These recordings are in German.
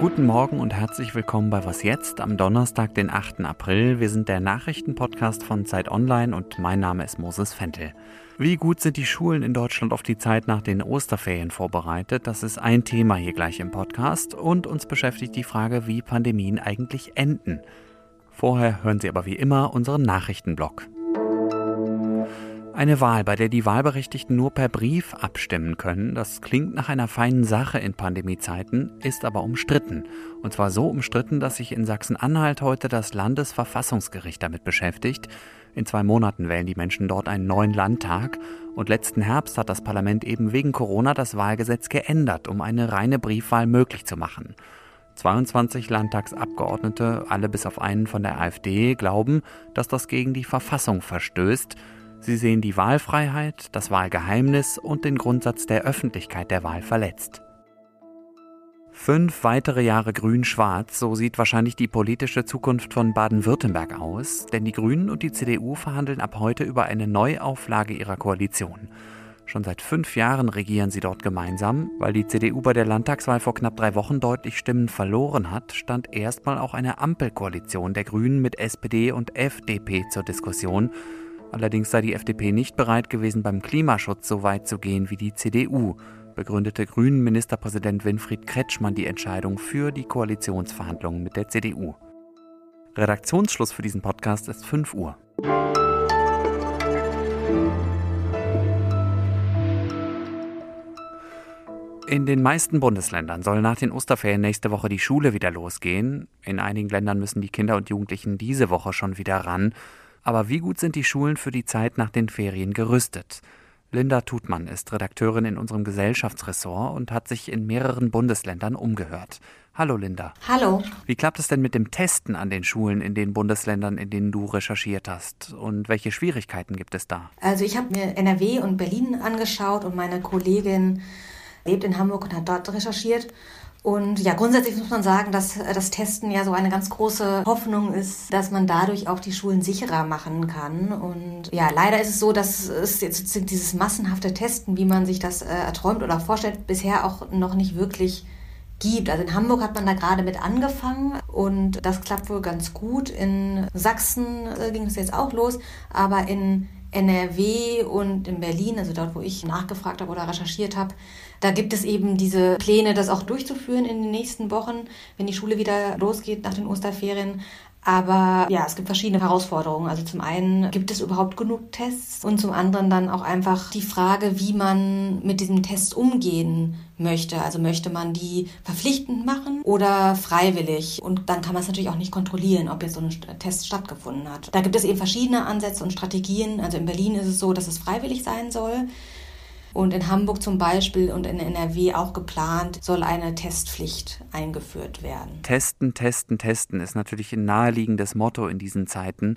Guten Morgen und herzlich willkommen bei Was jetzt am Donnerstag, den 8. April. Wir sind der Nachrichtenpodcast von Zeit Online und mein Name ist Moses Fentel. Wie gut sind die Schulen in Deutschland auf die Zeit nach den Osterferien vorbereitet? Das ist ein Thema hier gleich im Podcast und uns beschäftigt die Frage, wie Pandemien eigentlich enden. Vorher hören Sie aber wie immer unseren Nachrichtenblock. Eine Wahl, bei der die Wahlberechtigten nur per Brief abstimmen können, das klingt nach einer feinen Sache in Pandemiezeiten, ist aber umstritten. Und zwar so umstritten, dass sich in Sachsen-Anhalt heute das Landesverfassungsgericht damit beschäftigt. In zwei Monaten wählen die Menschen dort einen neuen Landtag. Und letzten Herbst hat das Parlament eben wegen Corona das Wahlgesetz geändert, um eine reine Briefwahl möglich zu machen. 22 Landtagsabgeordnete, alle bis auf einen von der AfD, glauben, dass das gegen die Verfassung verstößt. Sie sehen die Wahlfreiheit, das Wahlgeheimnis und den Grundsatz der Öffentlichkeit der Wahl verletzt. Fünf weitere Jahre Grün-Schwarz, so sieht wahrscheinlich die politische Zukunft von Baden-Württemberg aus, denn die Grünen und die CDU verhandeln ab heute über eine Neuauflage ihrer Koalition. Schon seit fünf Jahren regieren sie dort gemeinsam. Weil die CDU bei der Landtagswahl vor knapp drei Wochen deutlich Stimmen verloren hat, stand erstmal auch eine Ampelkoalition der Grünen mit SPD und FDP zur Diskussion. Allerdings sei die FDP nicht bereit gewesen, beim Klimaschutz so weit zu gehen wie die CDU, begründete Grünen Ministerpräsident Winfried Kretschmann die Entscheidung für die Koalitionsverhandlungen mit der CDU. Redaktionsschluss für diesen Podcast ist 5 Uhr. In den meisten Bundesländern soll nach den Osterferien nächste Woche die Schule wieder losgehen. In einigen Ländern müssen die Kinder und Jugendlichen diese Woche schon wieder ran. Aber wie gut sind die Schulen für die Zeit nach den Ferien gerüstet? Linda Tutmann ist Redakteurin in unserem Gesellschaftsressort und hat sich in mehreren Bundesländern umgehört. Hallo Linda. Hallo. Wie klappt es denn mit dem Testen an den Schulen in den Bundesländern, in denen du recherchiert hast? Und welche Schwierigkeiten gibt es da? Also ich habe mir NRW und Berlin angeschaut und meine Kollegin lebt in Hamburg und hat dort recherchiert. Und ja, grundsätzlich muss man sagen, dass äh, das Testen ja so eine ganz große Hoffnung ist, dass man dadurch auch die Schulen sicherer machen kann. Und ja, leider ist es so, dass es jetzt dieses massenhafte Testen, wie man sich das äh, erträumt oder vorstellt, bisher auch noch nicht wirklich gibt. Also in Hamburg hat man da gerade mit angefangen und das klappt wohl ganz gut. In Sachsen äh, ging es jetzt auch los, aber in NRW und in Berlin, also dort, wo ich nachgefragt habe oder recherchiert habe, da gibt es eben diese Pläne, das auch durchzuführen in den nächsten Wochen, wenn die Schule wieder losgeht nach den Osterferien. Aber ja, es gibt verschiedene Herausforderungen. Also zum einen gibt es überhaupt genug Tests und zum anderen dann auch einfach die Frage, wie man mit diesem Test umgehen möchte. Also möchte man die verpflichtend machen oder freiwillig? Und dann kann man es natürlich auch nicht kontrollieren, ob jetzt so ein Test stattgefunden hat. Da gibt es eben verschiedene Ansätze und Strategien. Also in Berlin ist es so, dass es freiwillig sein soll. Und in Hamburg zum Beispiel und in NRW auch geplant, soll eine Testpflicht eingeführt werden. Testen, testen, testen ist natürlich ein naheliegendes Motto in diesen Zeiten.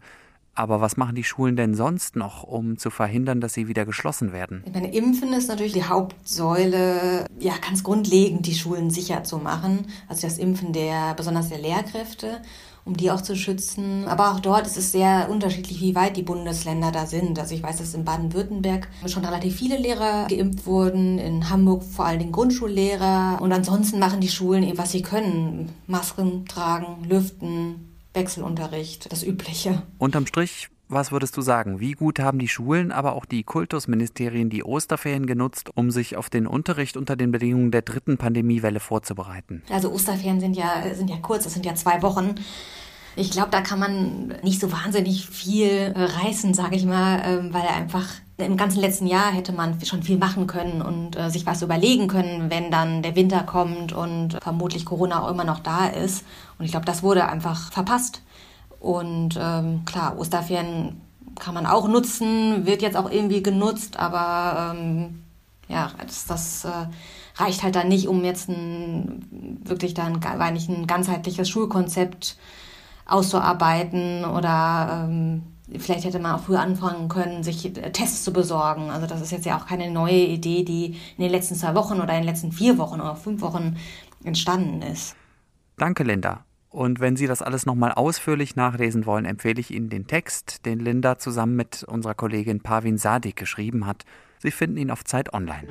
Aber was machen die Schulen denn sonst noch, um zu verhindern, dass sie wieder geschlossen werden? Ich meine, Impfen ist natürlich die Hauptsäule, ja, ganz grundlegend die Schulen sicher zu machen. Also das Impfen der, besonders der Lehrkräfte um die auch zu schützen. Aber auch dort ist es sehr unterschiedlich, wie weit die Bundesländer da sind. Also ich weiß, dass in Baden-Württemberg schon relativ viele Lehrer geimpft wurden, in Hamburg vor allen Dingen Grundschullehrer. Und ansonsten machen die Schulen eben, was sie können. Masken tragen, lüften, Wechselunterricht, das Übliche. Unterm Strich was würdest du sagen? Wie gut haben die Schulen, aber auch die Kultusministerien die Osterferien genutzt, um sich auf den Unterricht unter den Bedingungen der dritten Pandemiewelle vorzubereiten? Also Osterferien sind ja, sind ja kurz, das sind ja zwei Wochen. Ich glaube, da kann man nicht so wahnsinnig viel reißen, sage ich mal, ähm, weil einfach im ganzen letzten Jahr hätte man schon viel machen können und äh, sich was überlegen können, wenn dann der Winter kommt und vermutlich Corona auch immer noch da ist. Und ich glaube, das wurde einfach verpasst. Und ähm, klar, Osterferien kann man auch nutzen, wird jetzt auch irgendwie genutzt, aber ähm, ja, das, das äh, reicht halt dann nicht, um jetzt ein, wirklich dann eigentlich ein ganzheitliches Schulkonzept auszuarbeiten oder ähm, vielleicht hätte man auch früher anfangen können, sich Tests zu besorgen. Also das ist jetzt ja auch keine neue Idee, die in den letzten zwei Wochen oder in den letzten vier Wochen oder fünf Wochen entstanden ist. Danke, Linda. Und wenn Sie das alles nochmal ausführlich nachlesen wollen, empfehle ich Ihnen den Text, den Linda zusammen mit unserer Kollegin Pavin Sadik geschrieben hat. Sie finden ihn auf Zeit Online.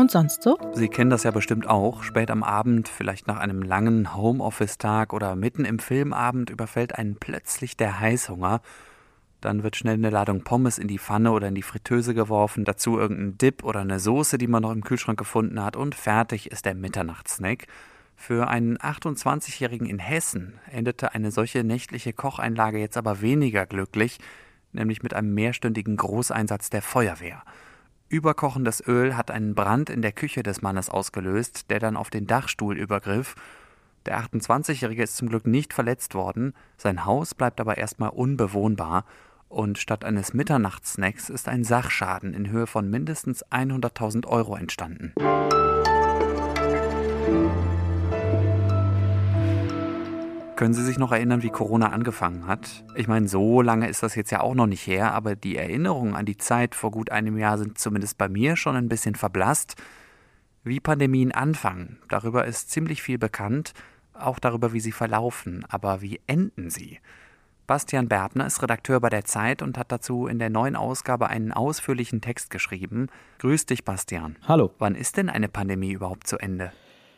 Und sonst so? Sie kennen das ja bestimmt auch. Spät am Abend, vielleicht nach einem langen Homeoffice-Tag oder mitten im Filmabend überfällt einen plötzlich der Heißhunger. Dann wird schnell eine Ladung Pommes in die Pfanne oder in die Fritteuse geworfen, dazu irgendein Dip oder eine Soße, die man noch im Kühlschrank gefunden hat und fertig ist der Mitternachtssnack. Für einen 28-Jährigen in Hessen endete eine solche nächtliche Kocheinlage jetzt aber weniger glücklich, nämlich mit einem mehrstündigen Großeinsatz der Feuerwehr. Überkochendes Öl hat einen Brand in der Küche des Mannes ausgelöst, der dann auf den Dachstuhl übergriff. Der 28-Jährige ist zum Glück nicht verletzt worden, sein Haus bleibt aber erstmal unbewohnbar und statt eines Mitternachtssnacks ist ein Sachschaden in Höhe von mindestens 100.000 Euro entstanden. Können Sie sich noch erinnern, wie Corona angefangen hat? Ich meine, so lange ist das jetzt ja auch noch nicht her, aber die Erinnerungen an die Zeit vor gut einem Jahr sind zumindest bei mir schon ein bisschen verblasst. Wie Pandemien anfangen, darüber ist ziemlich viel bekannt, auch darüber, wie sie verlaufen, aber wie enden sie? Bastian Berbner ist Redakteur bei der Zeit und hat dazu in der neuen Ausgabe einen ausführlichen Text geschrieben. Grüß dich, Bastian. Hallo. Wann ist denn eine Pandemie überhaupt zu Ende?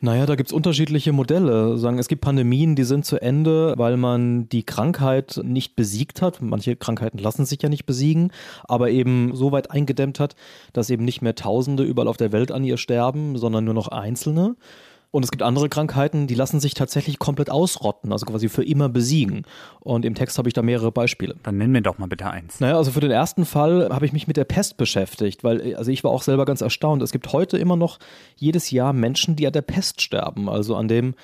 Naja, da gibt es unterschiedliche Modelle. Sagen, es gibt Pandemien, die sind zu Ende, weil man die Krankheit nicht besiegt hat. Manche Krankheiten lassen sich ja nicht besiegen, aber eben so weit eingedämmt hat, dass eben nicht mehr Tausende überall auf der Welt an ihr sterben, sondern nur noch Einzelne. Und es gibt andere Krankheiten, die lassen sich tatsächlich komplett ausrotten, also quasi für immer besiegen. Und im Text habe ich da mehrere Beispiele. Dann nenn mir doch mal bitte eins. Naja, also für den ersten Fall habe ich mich mit der Pest beschäftigt, weil also ich war auch selber ganz erstaunt. Es gibt heute immer noch jedes Jahr Menschen, die an der Pest sterben, also an dem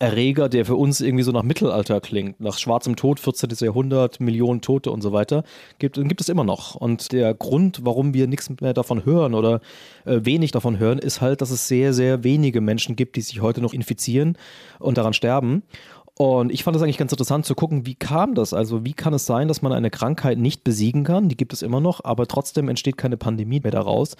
Erreger, der für uns irgendwie so nach Mittelalter klingt, nach schwarzem Tod, 14. Jahrhundert, Millionen Tote und so weiter, gibt, gibt es immer noch. Und der Grund, warum wir nichts mehr davon hören oder äh, wenig davon hören, ist halt, dass es sehr, sehr wenige Menschen gibt, die sich heute noch infizieren und daran sterben. Und ich fand es eigentlich ganz interessant zu gucken, wie kam das? Also, wie kann es sein, dass man eine Krankheit nicht besiegen kann? Die gibt es immer noch, aber trotzdem entsteht keine Pandemie mehr daraus.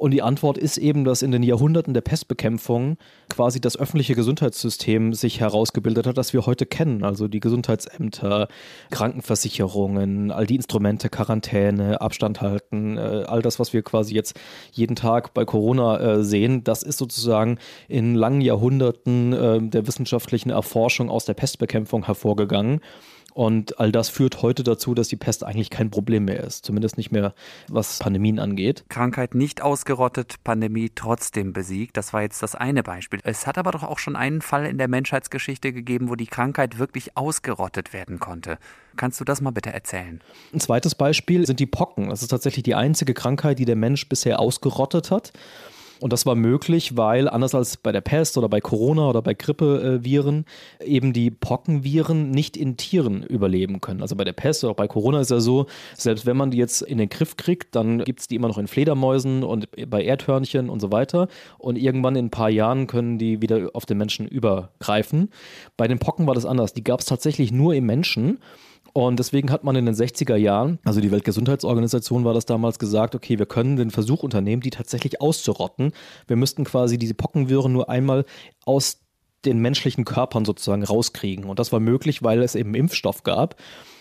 Und die Antwort ist eben, dass in den Jahrhunderten der Pestbekämpfung quasi das öffentliche Gesundheitssystem sich herausgebildet hat, das wir heute kennen. Also die Gesundheitsämter, Krankenversicherungen, all die Instrumente, Quarantäne, Abstand halten, äh, all das, was wir quasi jetzt jeden Tag bei Corona äh, sehen, das ist sozusagen in langen Jahrhunderten äh, der wissenschaftlichen Erforschung aus der Pestbekämpfung hervorgegangen. Und all das führt heute dazu, dass die Pest eigentlich kein Problem mehr ist. Zumindest nicht mehr, was Pandemien angeht. Krankheit nicht ausgerottet, Pandemie trotzdem besiegt. Das war jetzt das eine Beispiel. Es hat aber doch auch schon einen Fall in der Menschheitsgeschichte gegeben, wo die Krankheit wirklich ausgerottet werden konnte. Kannst du das mal bitte erzählen? Ein zweites Beispiel sind die Pocken. Das ist tatsächlich die einzige Krankheit, die der Mensch bisher ausgerottet hat. Und das war möglich, weil anders als bei der Pest oder bei Corona oder bei Grippeviren eben die Pockenviren nicht in Tieren überleben können. Also bei der Pest oder auch bei Corona ist ja so, selbst wenn man die jetzt in den Griff kriegt, dann gibt es die immer noch in Fledermäusen und bei Erdhörnchen und so weiter. Und irgendwann in ein paar Jahren können die wieder auf den Menschen übergreifen. Bei den Pocken war das anders. Die gab es tatsächlich nur im Menschen. Und deswegen hat man in den 60er Jahren, also die Weltgesundheitsorganisation war das damals gesagt, okay, wir können den Versuch unternehmen, die tatsächlich auszurotten. Wir müssten quasi diese Pockenviren nur einmal aus den menschlichen Körpern sozusagen rauskriegen. Und das war möglich, weil es eben Impfstoff gab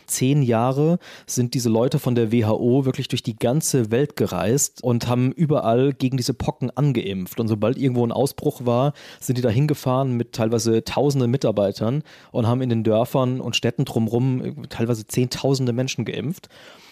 zehn Jahre sind diese Leute von der WHO wirklich durch die ganze Welt gereist und haben überall gegen diese Pocken angeimpft. Und sobald irgendwo ein Ausbruch war, sind die da hingefahren mit teilweise tausenden Mitarbeitern und haben in den Dörfern und Städten drumherum teilweise zehntausende Menschen geimpft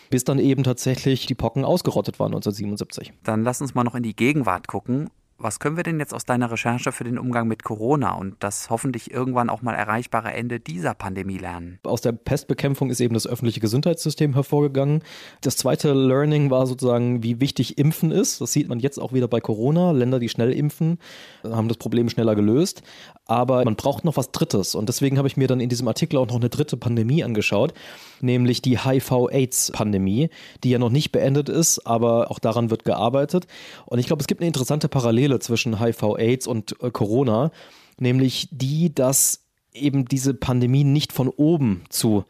bis dann eben tatsächlich die Pocken ausgerottet waren 1977. Dann lass uns mal noch in die Gegenwart gucken. Was können wir denn jetzt aus deiner Recherche für den Umgang mit Corona und das hoffentlich irgendwann auch mal erreichbare Ende dieser Pandemie lernen? Aus der Pestbekämpfung ist eben das öffentliche Gesundheitssystem hervorgegangen. Das zweite Learning war sozusagen, wie wichtig Impfen ist. Das sieht man jetzt auch wieder bei Corona. Länder, die schnell impfen, haben das Problem schneller gelöst. Aber man braucht noch was Drittes. Und deswegen habe ich mir dann in diesem Artikel auch noch eine dritte Pandemie angeschaut, nämlich die HIV-Aids-Pandemie, die ja noch nicht beendet ist, aber auch daran wird gearbeitet. Und ich glaube, es gibt eine interessante Parallele zwischen HIV-Aids und äh, Corona, nämlich die, dass eben diese Pandemie nicht von oben zu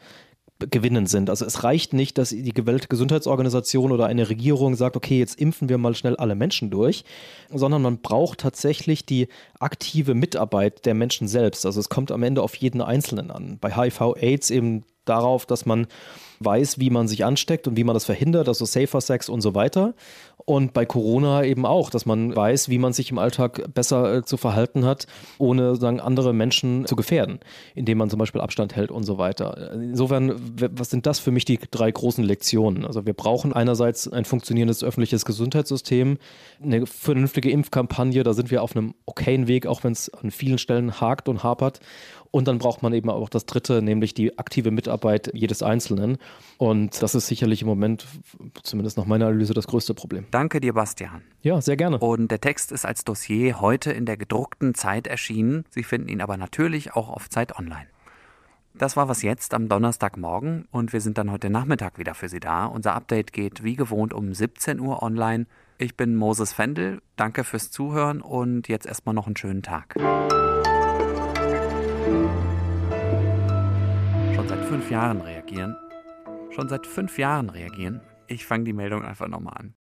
gewinnen sind. Also es reicht nicht, dass die Weltgesundheitsorganisation oder eine Regierung sagt, okay, jetzt impfen wir mal schnell alle Menschen durch, sondern man braucht tatsächlich die aktive Mitarbeit der Menschen selbst. Also es kommt am Ende auf jeden Einzelnen an. Bei HIV-Aids eben darauf, dass man weiß, wie man sich ansteckt und wie man das verhindert, also Safer Sex und so weiter. Und bei Corona eben auch, dass man weiß, wie man sich im Alltag besser äh, zu verhalten hat, ohne sagen, andere Menschen zu gefährden, indem man zum Beispiel Abstand hält und so weiter. Insofern, was sind das für mich die drei großen Lektionen? Also wir brauchen einerseits ein funktionierendes öffentliches Gesundheitssystem, eine vernünftige Impfkampagne, da sind wir auf einem okayen Weg, auch wenn es an vielen Stellen hakt und hapert. Und dann braucht man eben auch das Dritte, nämlich die aktive Mitarbeit jedes Einzelnen. Und das ist sicherlich im Moment, zumindest nach meiner Analyse, das größte Problem. Danke dir, Bastian. Ja, sehr gerne. Und der Text ist als Dossier heute in der gedruckten Zeit erschienen. Sie finden ihn aber natürlich auch auf Zeit Online. Das war was jetzt am Donnerstagmorgen und wir sind dann heute Nachmittag wieder für Sie da. Unser Update geht wie gewohnt um 17 Uhr online. Ich bin Moses Fendel. Danke fürs Zuhören und jetzt erstmal noch einen schönen Tag. Schon seit fünf Jahren reagieren. Schon seit fünf Jahren reagieren. Ich fange die Meldung einfach nochmal an.